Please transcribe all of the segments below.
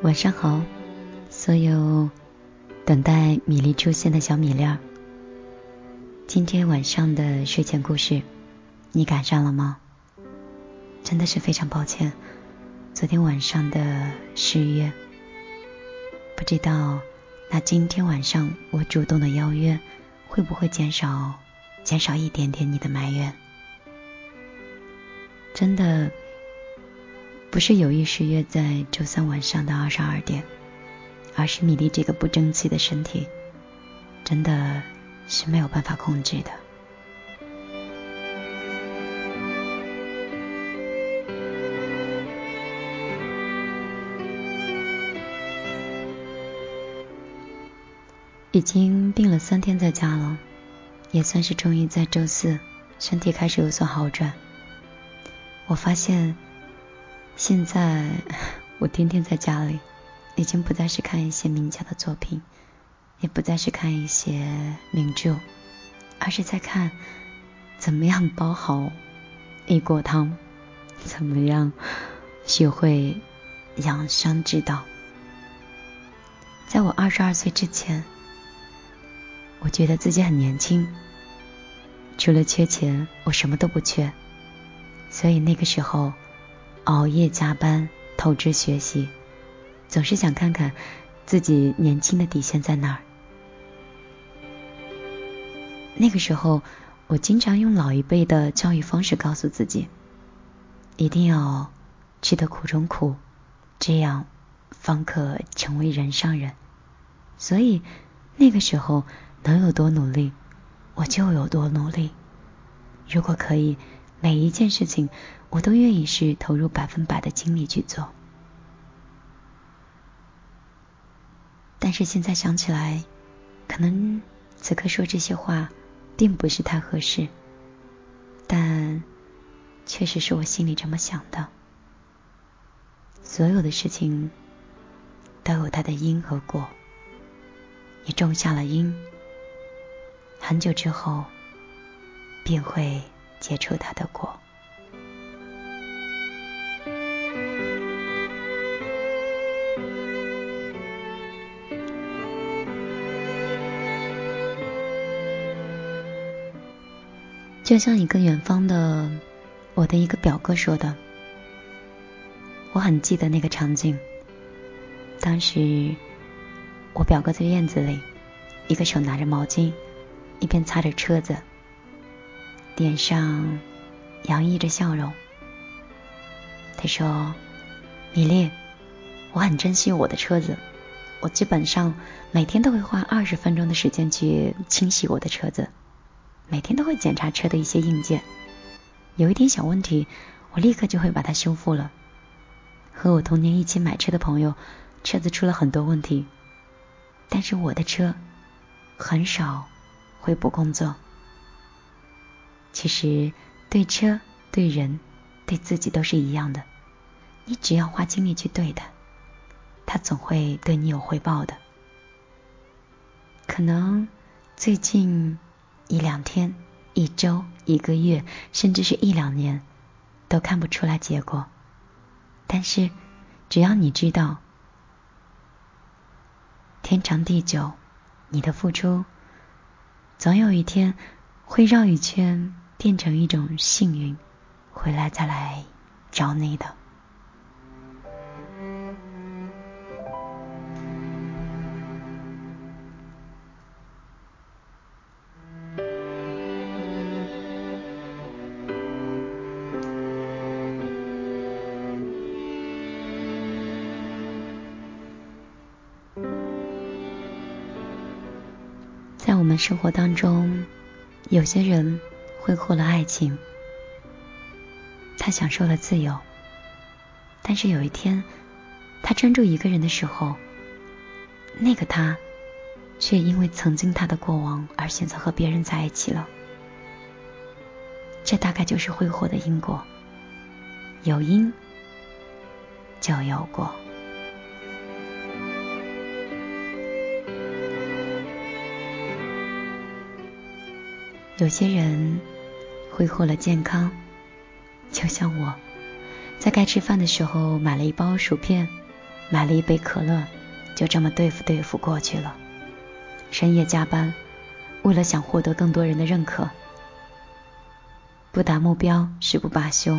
晚上好，所有等待米粒出现的小米粒儿。今天晚上的睡前故事，你赶上了吗？真的是非常抱歉，昨天晚上的失约。不知道那今天晚上我主动的邀约，会不会减少减少一点点你的埋怨？真的。不是有意失约在周三晚上的二十二点，而是米粒这个不争气的身体，真的是没有办法控制的。已经病了三天在家了，也算是终于在周四身体开始有所好转。我发现。现在我天天在家里，已经不再是看一些名家的作品，也不再是看一些名著，而是在看怎么样煲好一锅汤，怎么样学会养生之道。在我二十二岁之前，我觉得自己很年轻，除了缺钱，我什么都不缺，所以那个时候。熬夜加班，透支学习，总是想看看自己年轻的底线在哪儿。那个时候，我经常用老一辈的教育方式告诉自己，一定要吃得苦中苦，这样方可成为人上人。所以那个时候能有多努力，我就有多努力。如果可以。每一件事情，我都愿意是投入百分百的精力去做。但是现在想起来，可能此刻说这些话并不是太合适，但确实是我心里这么想的。所有的事情都有它的因和果，你种下了因，很久之后便会。结出他的果，就像一个远方的我的一个表哥说的，我很记得那个场景。当时我表哥在院子里，一个手拿着毛巾，一边擦着车子。脸上洋溢着笑容。他说：“米粒，我很珍惜我的车子，我基本上每天都会花二十分钟的时间去清洗我的车子，每天都会检查车的一些硬件，有一点小问题，我立刻就会把它修复了。和我同年一起买车的朋友，车子出了很多问题，但是我的车很少会不工作。”其实，对车、对人、对自己都是一样的。你只要花精力去对它，它总会对你有回报的。可能最近一两天、一周、一个月，甚至是一两年，都看不出来结果。但是，只要你知道，天长地久，你的付出，总有一天。会绕一圈，变成一种幸运，回来再来找你的。在我们生活当中。有些人挥霍了爱情，他享受了自由，但是有一天，他专注一个人的时候，那个他却因为曾经他的过往而选择和别人在一起了。这大概就是挥霍的因果，有因就有果。有些人挥霍了健康，就像我，在该吃饭的时候买了一包薯片，买了一杯可乐，就这么对付对付过去了。深夜加班，为了想获得更多人的认可，不达目标誓不罢休。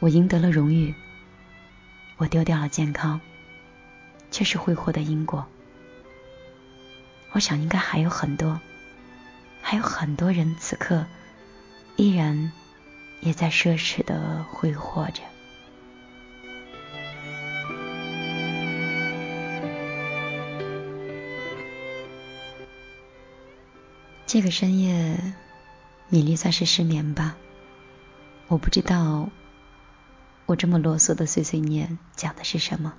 我赢得了荣誉，我丢掉了健康，却是会获得因果。我想应该还有很多，还有很多人此刻依然也在奢侈的挥霍着。这个深夜，米粒算是失眠吧。我不知道我这么啰嗦的碎碎念讲的是什么，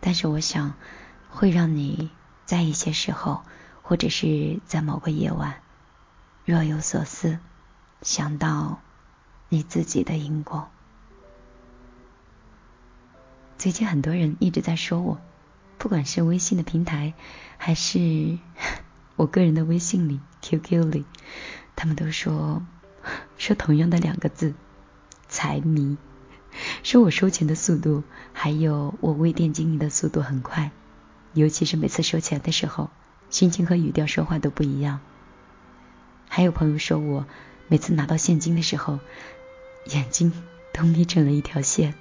但是我想会让你在一些时候，或者是在某个夜晚，若有所思，想到你自己的因果。最近很多人一直在说我，不管是微信的平台，还是。我个人的微信里、QQ 里，他们都说说同样的两个字“财迷”，说我收钱的速度，还有我微店经营的速度很快，尤其是每次收钱的时候，心情和语调说话都不一样。还有朋友说我每次拿到现金的时候，眼睛都眯成了一条线。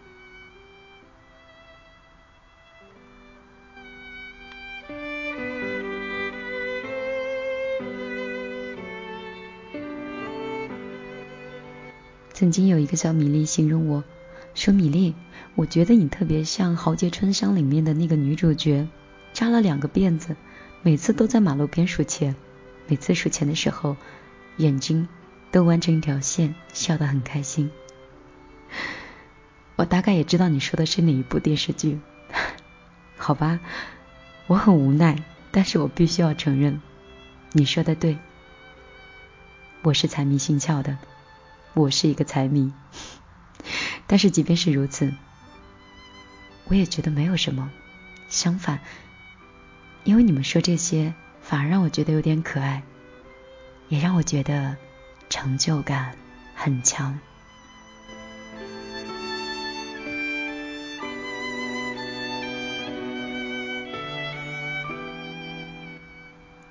曾经有一个小米粒形容我说：“米粒，我觉得你特别像《豪杰春香》里面的那个女主角，扎了两个辫子，每次都在马路边数钱，每次数钱的时候，眼睛都弯成一条线，笑得很开心。”我大概也知道你说的是哪一部电视剧，好吧，我很无奈，但是我必须要承认，你说的对，我是财迷心窍的。我是一个财迷，但是即便是如此，我也觉得没有什么。相反，因为你们说这些，反而让我觉得有点可爱，也让我觉得成就感很强。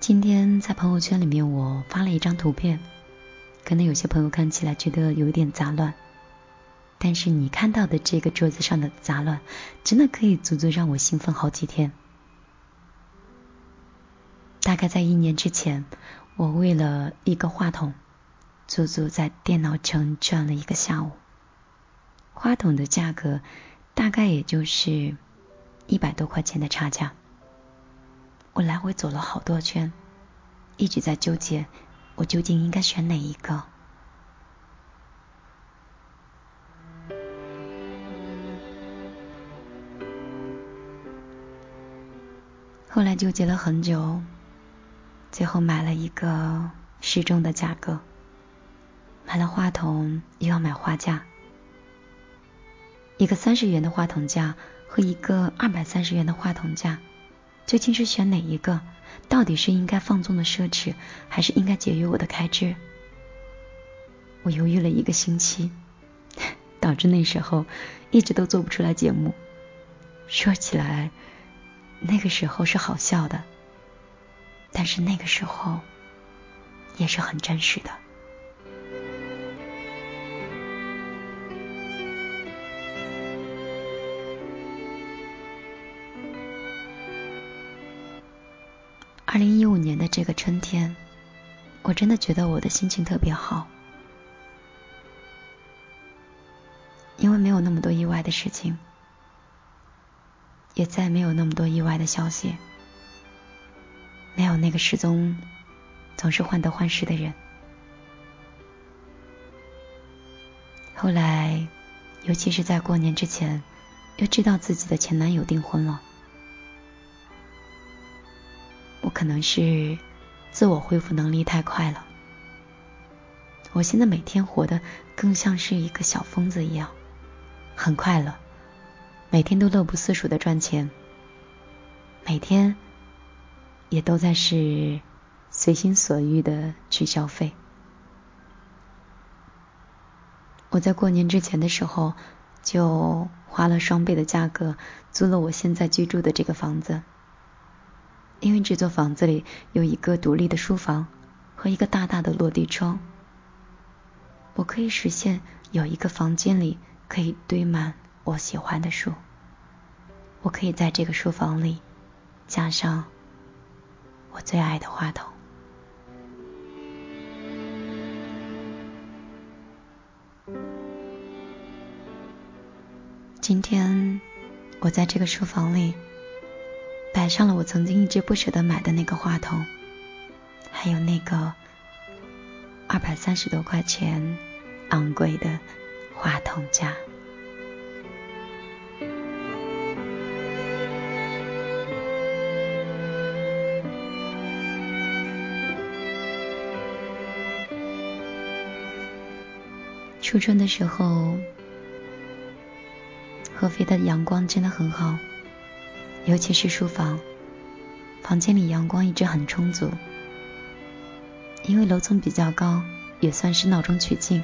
今天在朋友圈里面，我发了一张图片。可能有些朋友看起来觉得有点杂乱，但是你看到的这个桌子上的杂乱，真的可以足足让我兴奋好几天。大概在一年之前，我为了一个话筒，足足在电脑城转了一个下午。话筒的价格大概也就是一百多块钱的差价，我来回走了好多圈，一直在纠结。我究竟应该选哪一个？后来纠结了很久，最后买了一个适中的价格。买了话筒，又要买话架。一个三十元的话筒架和一个二百三十元的话筒架，究竟是选哪一个？到底是应该放纵的奢侈，还是应该节约我的开支？我犹豫了一个星期，导致那时候一直都做不出来节目。说起来，那个时候是好笑的，但是那个时候也是很真实的。二零一五年的这个春天，我真的觉得我的心情特别好，因为没有那么多意外的事情，也再没有那么多意外的消息，没有那个失踪总是患得患失的人。后来，尤其是在过年之前，又知道自己的前男友订婚了。我可能是自我恢复能力太快了，我现在每天活得更像是一个小疯子一样，很快乐，每天都乐不思蜀的赚钱，每天也都在是随心所欲的去消费。我在过年之前的时候就花了双倍的价格租了我现在居住的这个房子。因为这座房子里有一个独立的书房和一个大大的落地窗，我可以实现有一个房间里可以堆满我喜欢的书。我可以在这个书房里加上我最爱的话筒。今天我在这个书房里。摆上了我曾经一直不舍得买的那个话筒，还有那个二百三十多块钱昂贵的话筒架。初春的时候，合肥的阳光真的很好。尤其是书房，房间里阳光一直很充足。因为楼层比较高，也算是闹中取静。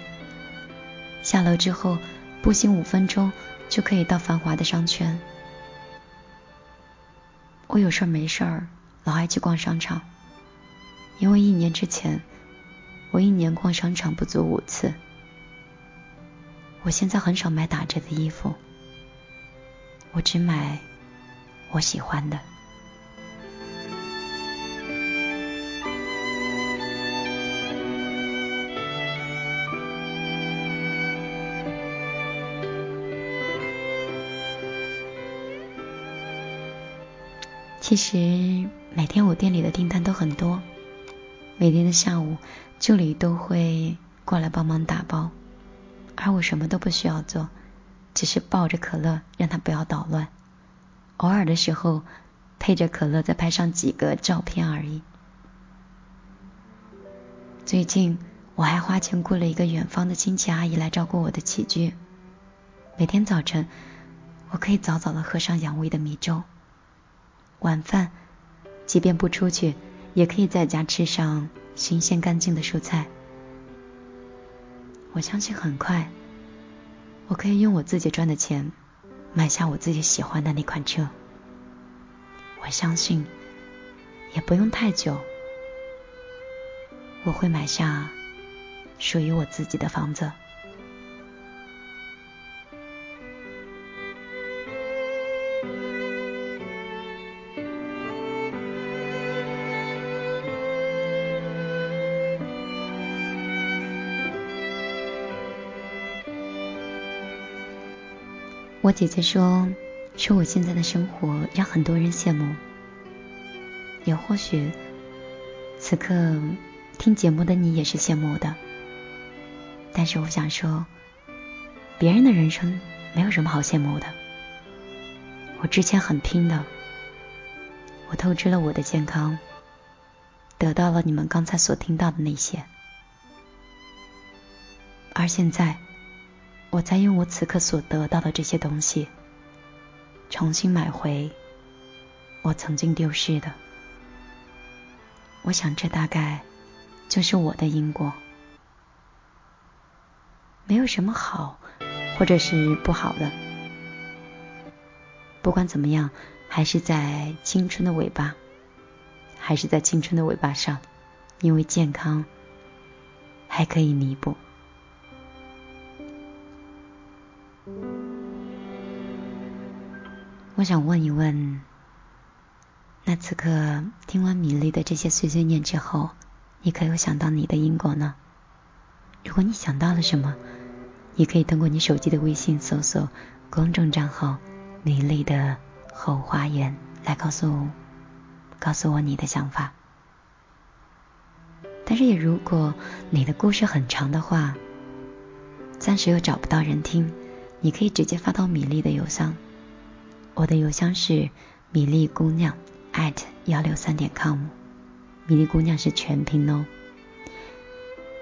下楼之后，步行五分钟就可以到繁华的商圈。我有事儿没事儿老爱去逛商场，因为一年之前，我一年逛商场不足五次。我现在很少买打折的衣服，我只买。我喜欢的。其实每天我店里的订单都很多，每天的下午助理都会过来帮忙打包，而我什么都不需要做，只是抱着可乐让他不要捣乱。偶尔的时候，配着可乐再拍上几个照片而已。最近我还花钱雇了一个远方的亲戚阿姨来照顾我的起居。每天早晨，我可以早早的喝上养胃的米粥。晚饭，即便不出去，也可以在家吃上新鲜干净的蔬菜。我相信很快，我可以用我自己赚的钱。买下我自己喜欢的那款车，我相信也不用太久，我会买下属于我自己的房子。我姐姐说：“说我现在的生活让很多人羡慕，也或许此刻听节目的你也是羡慕的。但是我想说，别人的人生没有什么好羡慕的。我之前很拼的，我透支了我的健康，得到了你们刚才所听到的那些，而现在。”我在用我此刻所得到的这些东西，重新买回我曾经丢失的。我想，这大概就是我的因果。没有什么好，或者是不好的。不管怎么样，还是在青春的尾巴，还是在青春的尾巴上，因为健康还可以弥补。我想问一问，那此刻听完米粒的这些碎碎念之后，你可有想到你的因果呢？如果你想到了什么，你可以通过你手机的微信搜索公众账号“米粒的后花园”来告诉告诉我你的想法。但是也如果你的故事很长的话，暂时又找不到人听，你可以直接发到米粒的邮箱。我的邮箱是米粒姑娘 at 幺六三点 com，米粒姑娘是全拼哦。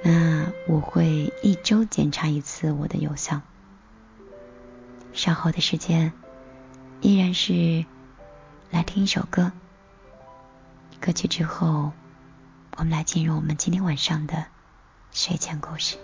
那我会一周检查一次我的邮箱。稍后的时间依然是来听一首歌，歌曲之后我们来进入我们今天晚上的睡前故事。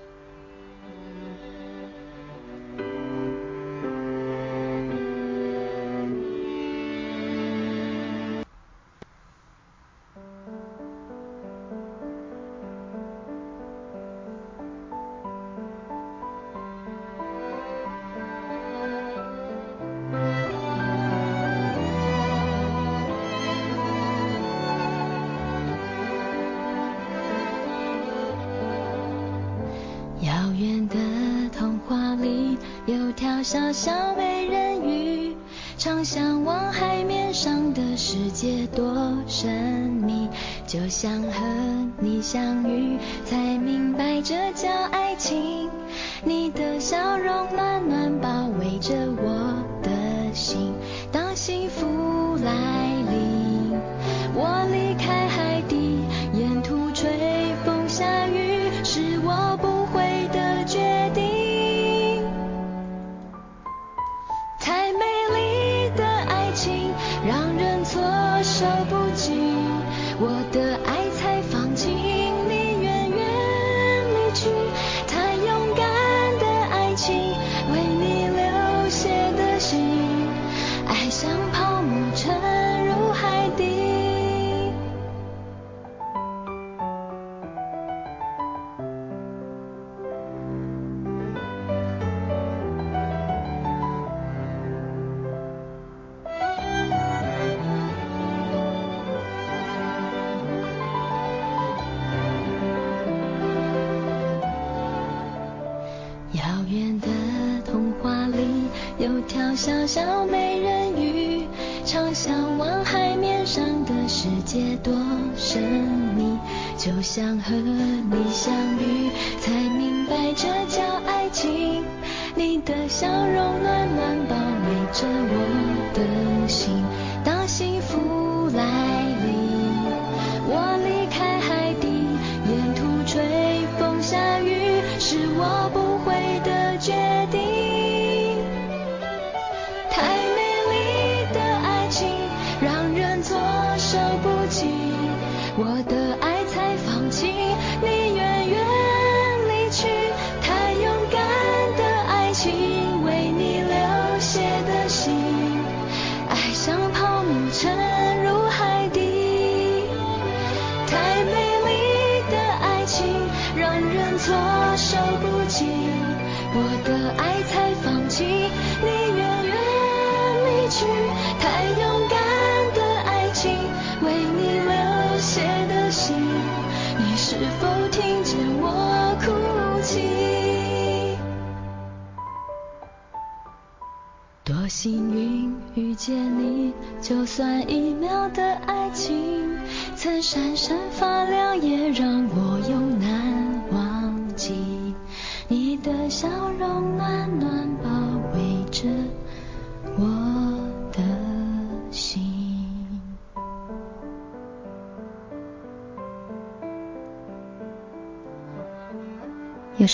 小小美人鱼，常向往海面上的世界多神秘。就像和你相遇，才明白这叫爱情。你的笑容暖暖包围着我想和你相遇，才明白这叫爱情。你的笑容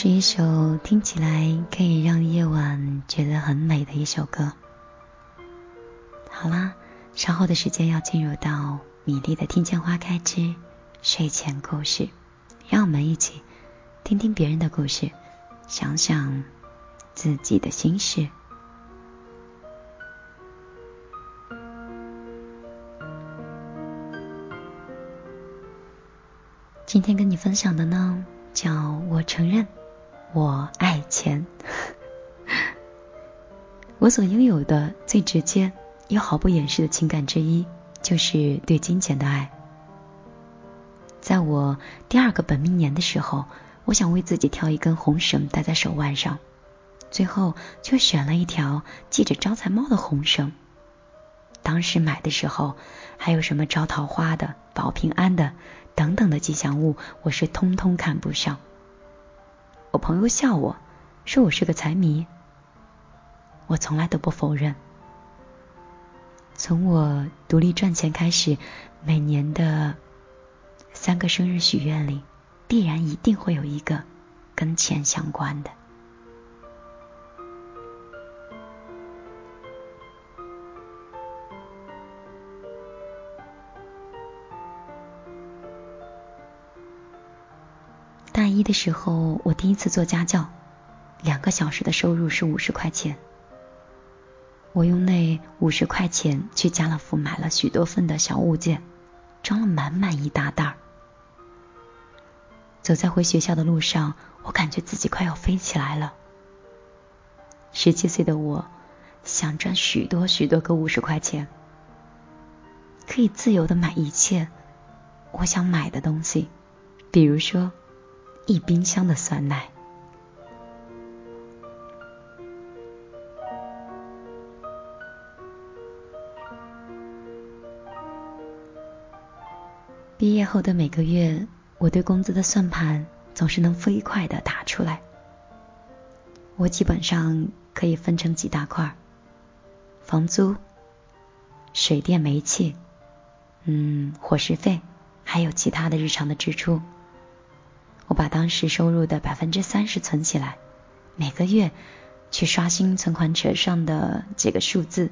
是一首听起来可以让夜晚觉得很美的一首歌。好啦，稍后的时间要进入到米粒的《听见花开之睡前故事》，让我们一起听听别人的故事，想想自己的心事。今天跟你分享的呢，叫我承认我爱钱。我所拥有的最直接又毫不掩饰的情感之一，就是对金钱的爱。在我第二个本命年的时候，我想为自己挑一根红绳戴在手腕上，最后却选了一条系着招财猫的红绳。当时买的时候，还有什么招桃花的、保平安的等等的吉祥物，我是通通看不上。我朋友笑我，说我是个财迷。我从来都不否认。从我独立赚钱开始，每年的三个生日许愿里，必然一定会有一个跟钱相关的。一的时候，我第一次做家教，两个小时的收入是五十块钱。我用那五十块钱去家乐福买了许多份的小物件，装了满满一大袋儿。走在回学校的路上，我感觉自己快要飞起来了。十七岁的我，想赚许多许多个五十块钱，可以自由的买一切我想买的东西，比如说一冰箱的酸奶。毕业后的每个月，我对工资的算盘总是能飞快的打出来。我基本上可以分成几大块，房租、水电煤气、嗯，伙食费，还有其他的日常的支出。我把当时收入的百分之三十存起来，每个月去刷新存款册上的这个数字。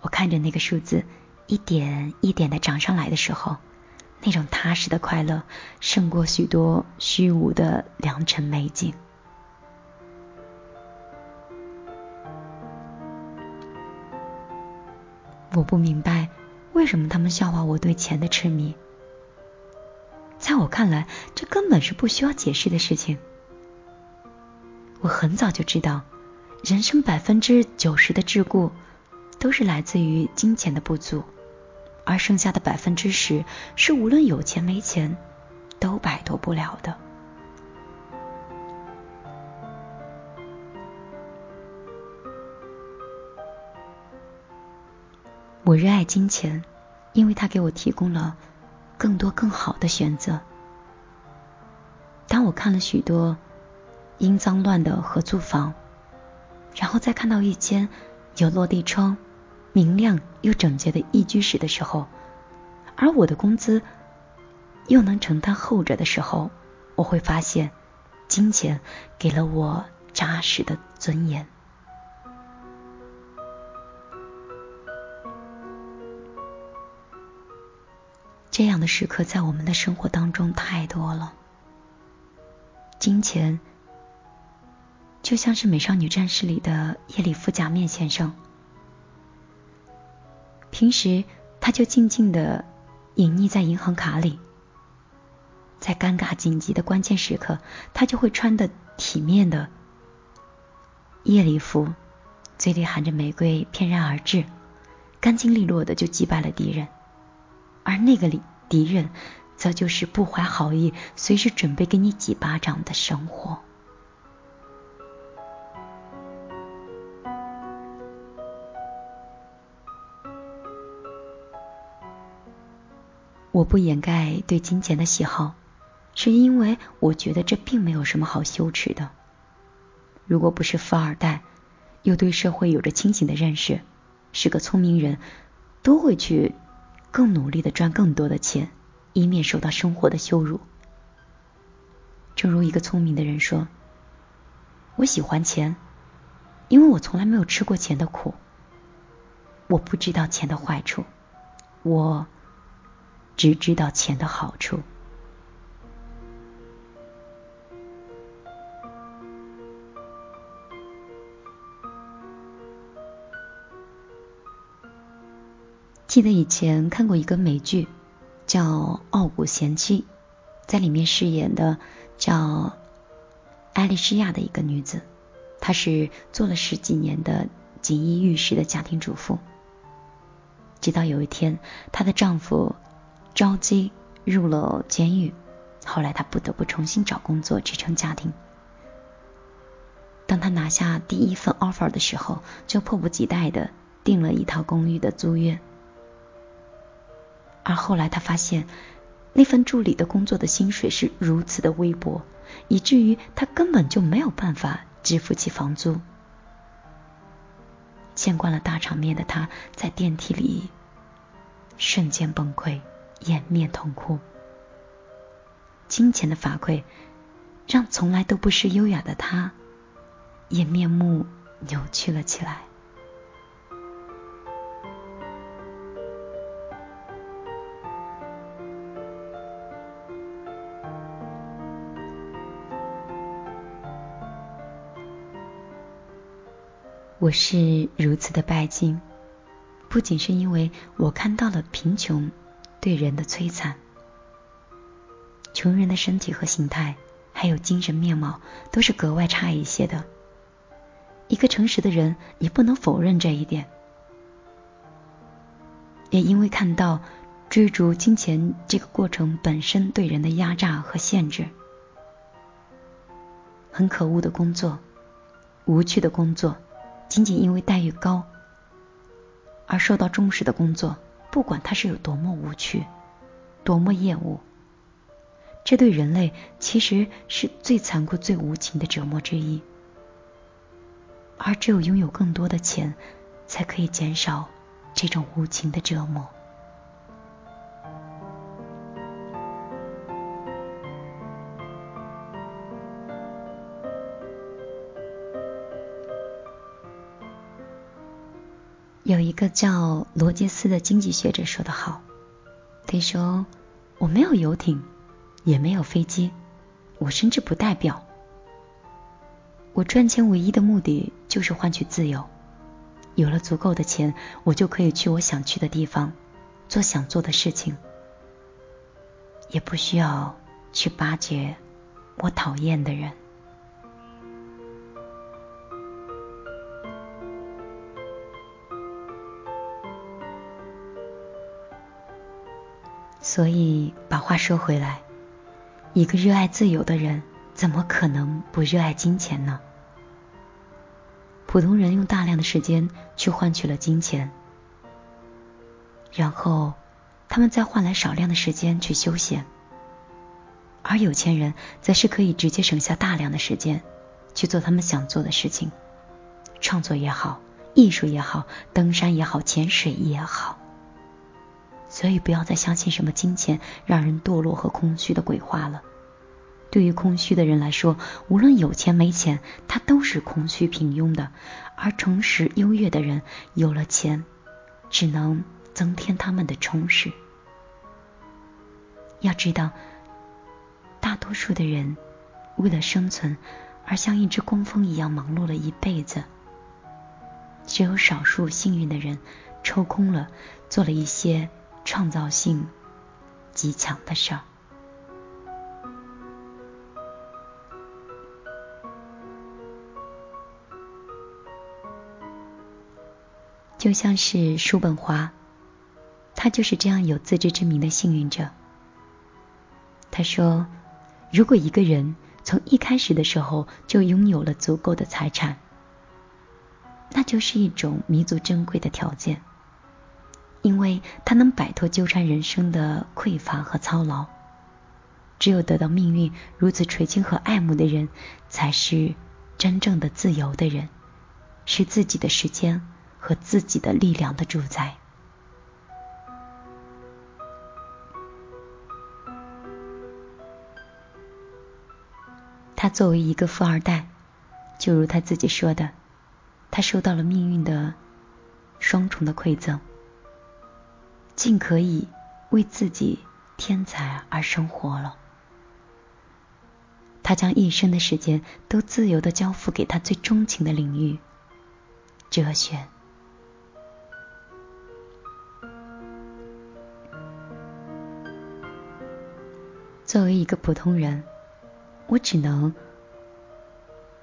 我看着那个数字一点一点的涨上来的时候。那种踏实的快乐，胜过许多虚无的良辰美景。我不明白为什么他们笑话我对钱的痴迷，在我看来，这根本是不需要解释的事情。我很早就知道，人生百分之九十的桎梏，都是来自于金钱的不足。而剩下的百分之十，是无论有钱没钱都摆脱不了的。我热爱金钱，因为它给我提供了更多更好的选择。当我看了许多阴脏乱的合租房，然后再看到一间有落地窗。明亮又整洁的一居室的时候，而我的工资又能承担后者的时候，我会发现，金钱给了我扎实的尊严。这样的时刻在我们的生活当中太多了。金钱就像是《美少女战士》里的耶里夫假面先生。平时他就静静的隐匿在银行卡里，在尴尬紧急的关键时刻，他就会穿的体面的夜礼服，嘴里含着玫瑰翩然而至，干净利落的就击败了敌人，而那个敌敌人，则就是不怀好意，随时准备给你几巴掌的生活。我不掩盖对金钱的喜好，是因为我觉得这并没有什么好羞耻的。如果不是富二代，又对社会有着清醒的认识，是个聪明人，都会去更努力的赚更多的钱，以免受到生活的羞辱。正如一个聪明的人说：“我喜欢钱，因为我从来没有吃过钱的苦，我不知道钱的坏处，我。”只知道钱的好处。记得以前看过一个美剧，叫《傲骨贤妻》，在里面饰演的叫艾丽西亚的一个女子，她是做了十几年的锦衣玉食的家庭主妇，直到有一天，她的丈夫。着急入了监狱，后来她不得不重新找工作支撑家庭。当她拿下第一份 offer 的时候，就迫不及待的订了一套公寓的租约。而后来他发现，那份助理的工作的薪水是如此的微薄，以至于他根本就没有办法支付起房租。见惯了大场面的他，在电梯里瞬间崩溃。掩面痛哭，金钱的法馈让从来都不是优雅的他，也面目扭曲了起来。我是如此的拜金，不仅是因为我看到了贫穷。对人的摧残，穷人的身体和形态，还有精神面貌，都是格外差一些的。一个诚实的人也不能否认这一点。也因为看到追逐金钱这个过程本身对人的压榨和限制，很可恶的工作，无趣的工作，仅仅因为待遇高而受到重视的工作。不管它是有多么无趣，多么厌恶。这对人类其实是最残酷、最无情的折磨之一。而只有拥有更多的钱，才可以减少这种无情的折磨。有一个叫罗杰斯的经济学者说得好，他说：“我没有游艇，也没有飞机，我甚至不代表。我赚钱唯一的目的就是换取自由。有了足够的钱，我就可以去我想去的地方，做想做的事情，也不需要去巴结我讨厌的人。”所以，把话说回来，一个热爱自由的人，怎么可能不热爱金钱呢？普通人用大量的时间去换取了金钱，然后他们再换来少量的时间去休闲，而有钱人则是可以直接省下大量的时间去做他们想做的事情，创作也好，艺术也好，登山也好，潜水也好。所以不要再相信什么金钱让人堕落和空虚的鬼话了。对于空虚的人来说，无论有钱没钱，他都是空虚平庸的；而诚实优越的人，有了钱，只能增添他们的充实。要知道，大多数的人为了生存而像一只工蜂一样忙碌了一辈子，只有少数幸运的人抽空了，做了一些。创造性极强的事儿，就像是叔本华，他就是这样有自知之明的幸运者。他说：“如果一个人从一开始的时候就拥有了足够的财产，那就是一种弥足珍贵的条件。”因为他能摆脱纠缠人生的匮乏和操劳，只有得到命运如此垂青和爱慕的人，才是真正的自由的人，是自己的时间和自己的力量的主宰。他作为一个富二代，就如他自己说的，他受到了命运的双重的馈赠。尽可以为自己添财而生活了。他将一生的时间都自由的交付给他最钟情的领域——哲学。作为一个普通人，我只能，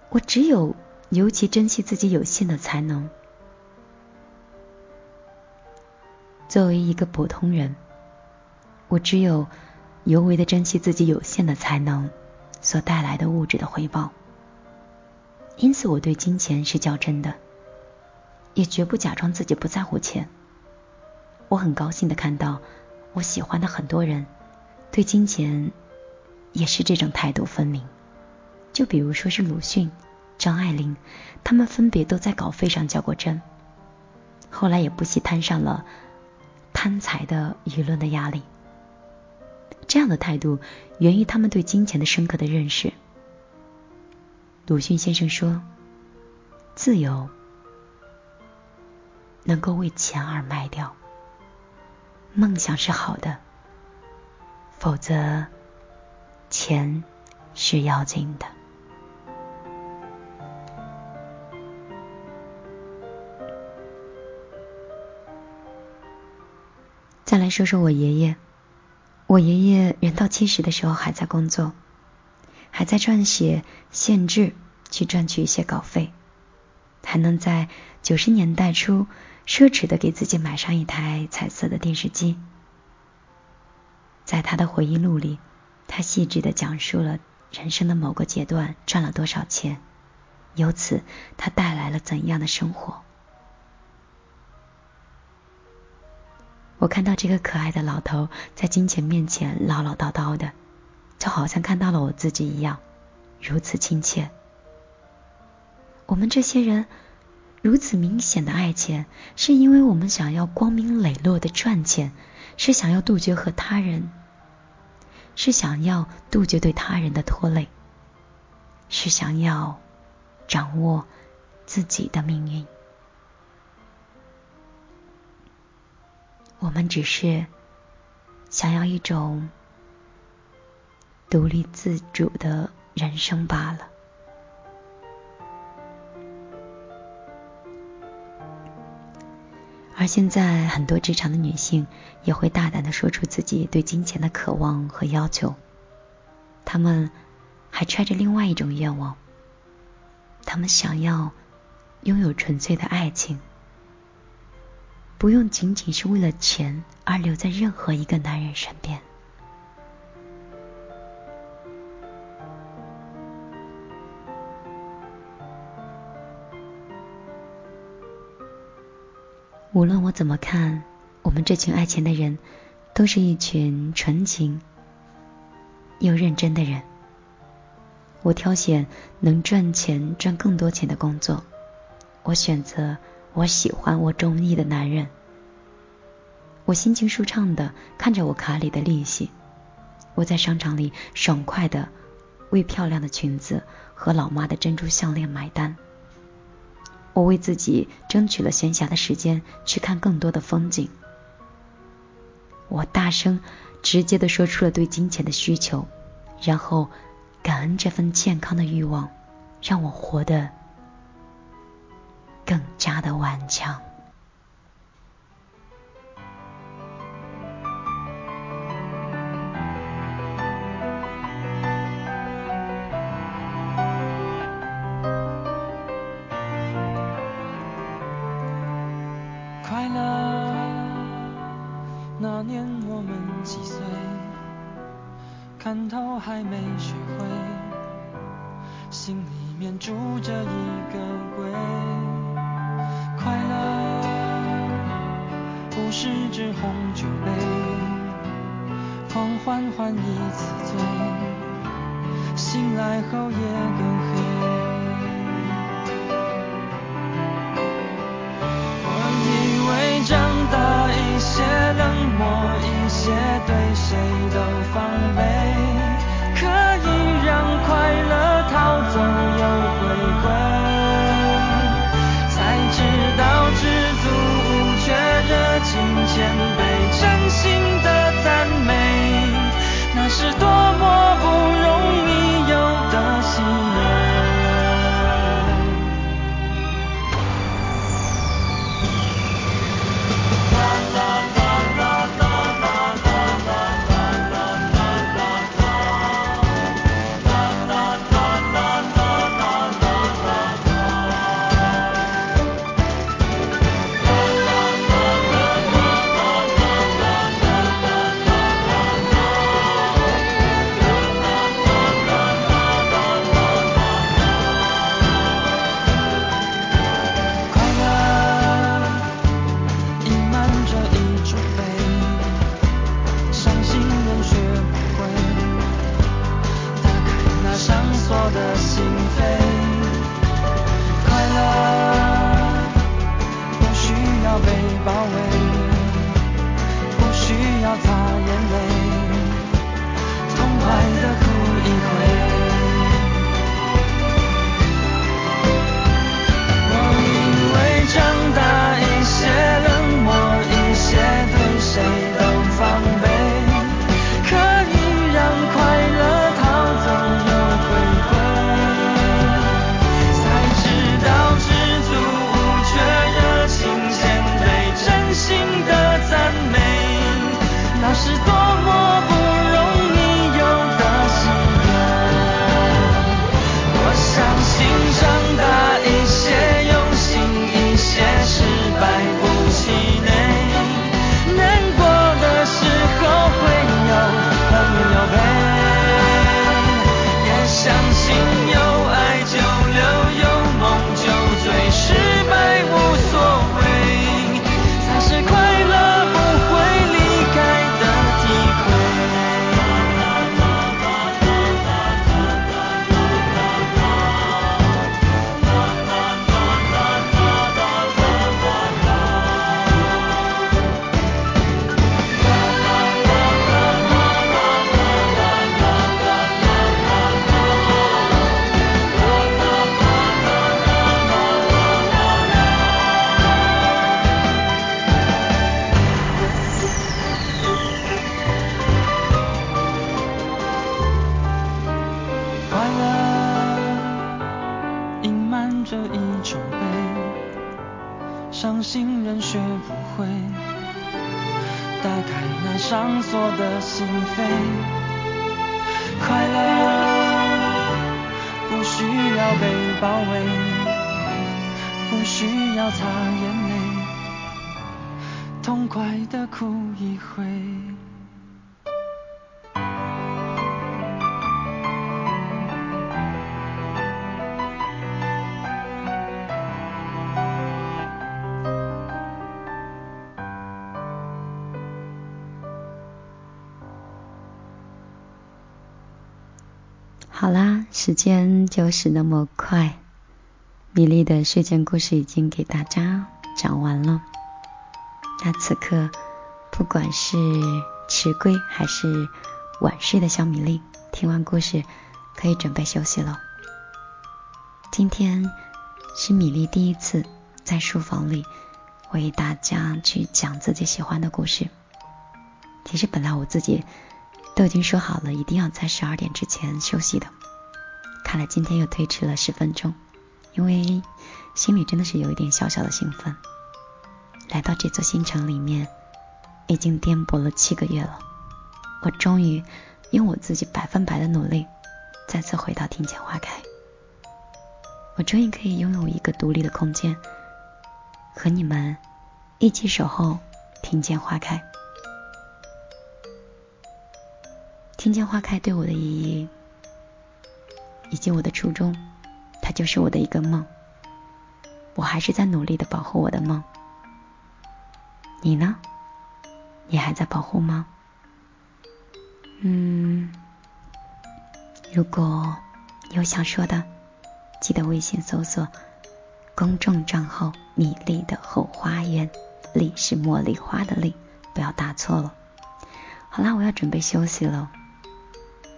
我只有尤其珍惜自己有限的才能。作为一个普通人，我只有尤为的珍惜自己有限的才能所带来的物质的回报。因此，我对金钱是较真的，也绝不假装自己不在乎钱。我很高兴的看到，我喜欢的很多人对金钱也是这种态度分明。就比如说是鲁迅、张爱玲，他们分别都在稿费上较过真，后来也不惜摊上了。贪财的舆论的压力，这样的态度源于他们对金钱的深刻的认识。鲁迅先生说：“自由能够为钱而卖掉，梦想是好的，否则钱是要紧的。”来说说我爷爷，我爷爷人到七十的时候还在工作，还在撰写县志去赚取一些稿费，还能在九十年代初奢侈的给自己买上一台彩色的电视机。在他的回忆录里，他细致的讲述了人生的某个阶段赚了多少钱，由此他带来了怎样的生活。我看到这个可爱的老头在金钱面前唠唠叨叨的，就好像看到了我自己一样，如此亲切。我们这些人如此明显的爱钱，是因为我们想要光明磊落的赚钱，是想要杜绝和他人，是想要杜绝对他人的拖累，是想要掌握自己的命运。我们只是想要一种独立自主的人生罢了。而现在，很多职场的女性也会大胆的说出自己对金钱的渴望和要求。她们还揣着另外一种愿望，她们想要拥有纯粹的爱情。不用仅仅是为了钱而留在任何一个男人身边。无论我怎么看，我们这群爱钱的人，都是一群纯情又认真的人。我挑选能赚钱、赚更多钱的工作，我选择。我喜欢我中意的男人，我心情舒畅的看着我卡里的利息，我在商场里爽快的为漂亮的裙子和老妈的珍珠项链买单。我为自己争取了闲暇的时间去看更多的风景。我大声直接的说出了对金钱的需求，然后感恩这份健康的欲望，让我活得。更加的顽强。快乐那年我们几岁？看透还没学会，心里面住着一个鬼。快乐不是只红酒杯，狂欢换一次醉，醒来后也更黑。包围，不需要擦眼泪，痛快的哭一回。时间就是那么快，米粒的睡前故事已经给大家讲完了。那此刻，不管是迟归还是晚睡的小米粒，听完故事可以准备休息了。今天是米粒第一次在书房里为大家去讲自己喜欢的故事。其实本来我自己。都已经说好了，一定要在十二点之前休息的。看来今天又推迟了十分钟，因为心里真的是有一点小小的兴奋。来到这座新城里面，已经颠簸了七个月了，我终于用我自己百分百的努力，再次回到庭前花开。我终于可以拥有一个独立的空间，和你们一起守候庭前花开。庭前花开对我的意义，以及我的初衷，它就是我的一个梦。我还是在努力的保护我的梦。你呢？你还在保护吗？嗯，如果有想说的，记得微信搜索公众账号“米粒的后花园”，粒是茉莉花的粒，不要打错了。好啦，我要准备休息了。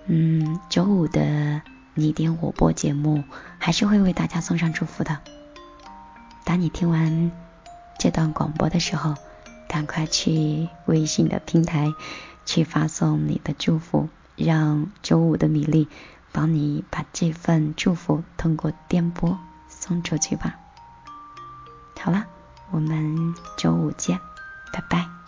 嗯，周五的你点我播节目还是会为大家送上祝福的。当你听完这段广播的时候，赶快去微信的平台去发送你的祝福，让周五的米粒帮你把这份祝福通过电波送出去吧。好了，我们周五见，拜拜。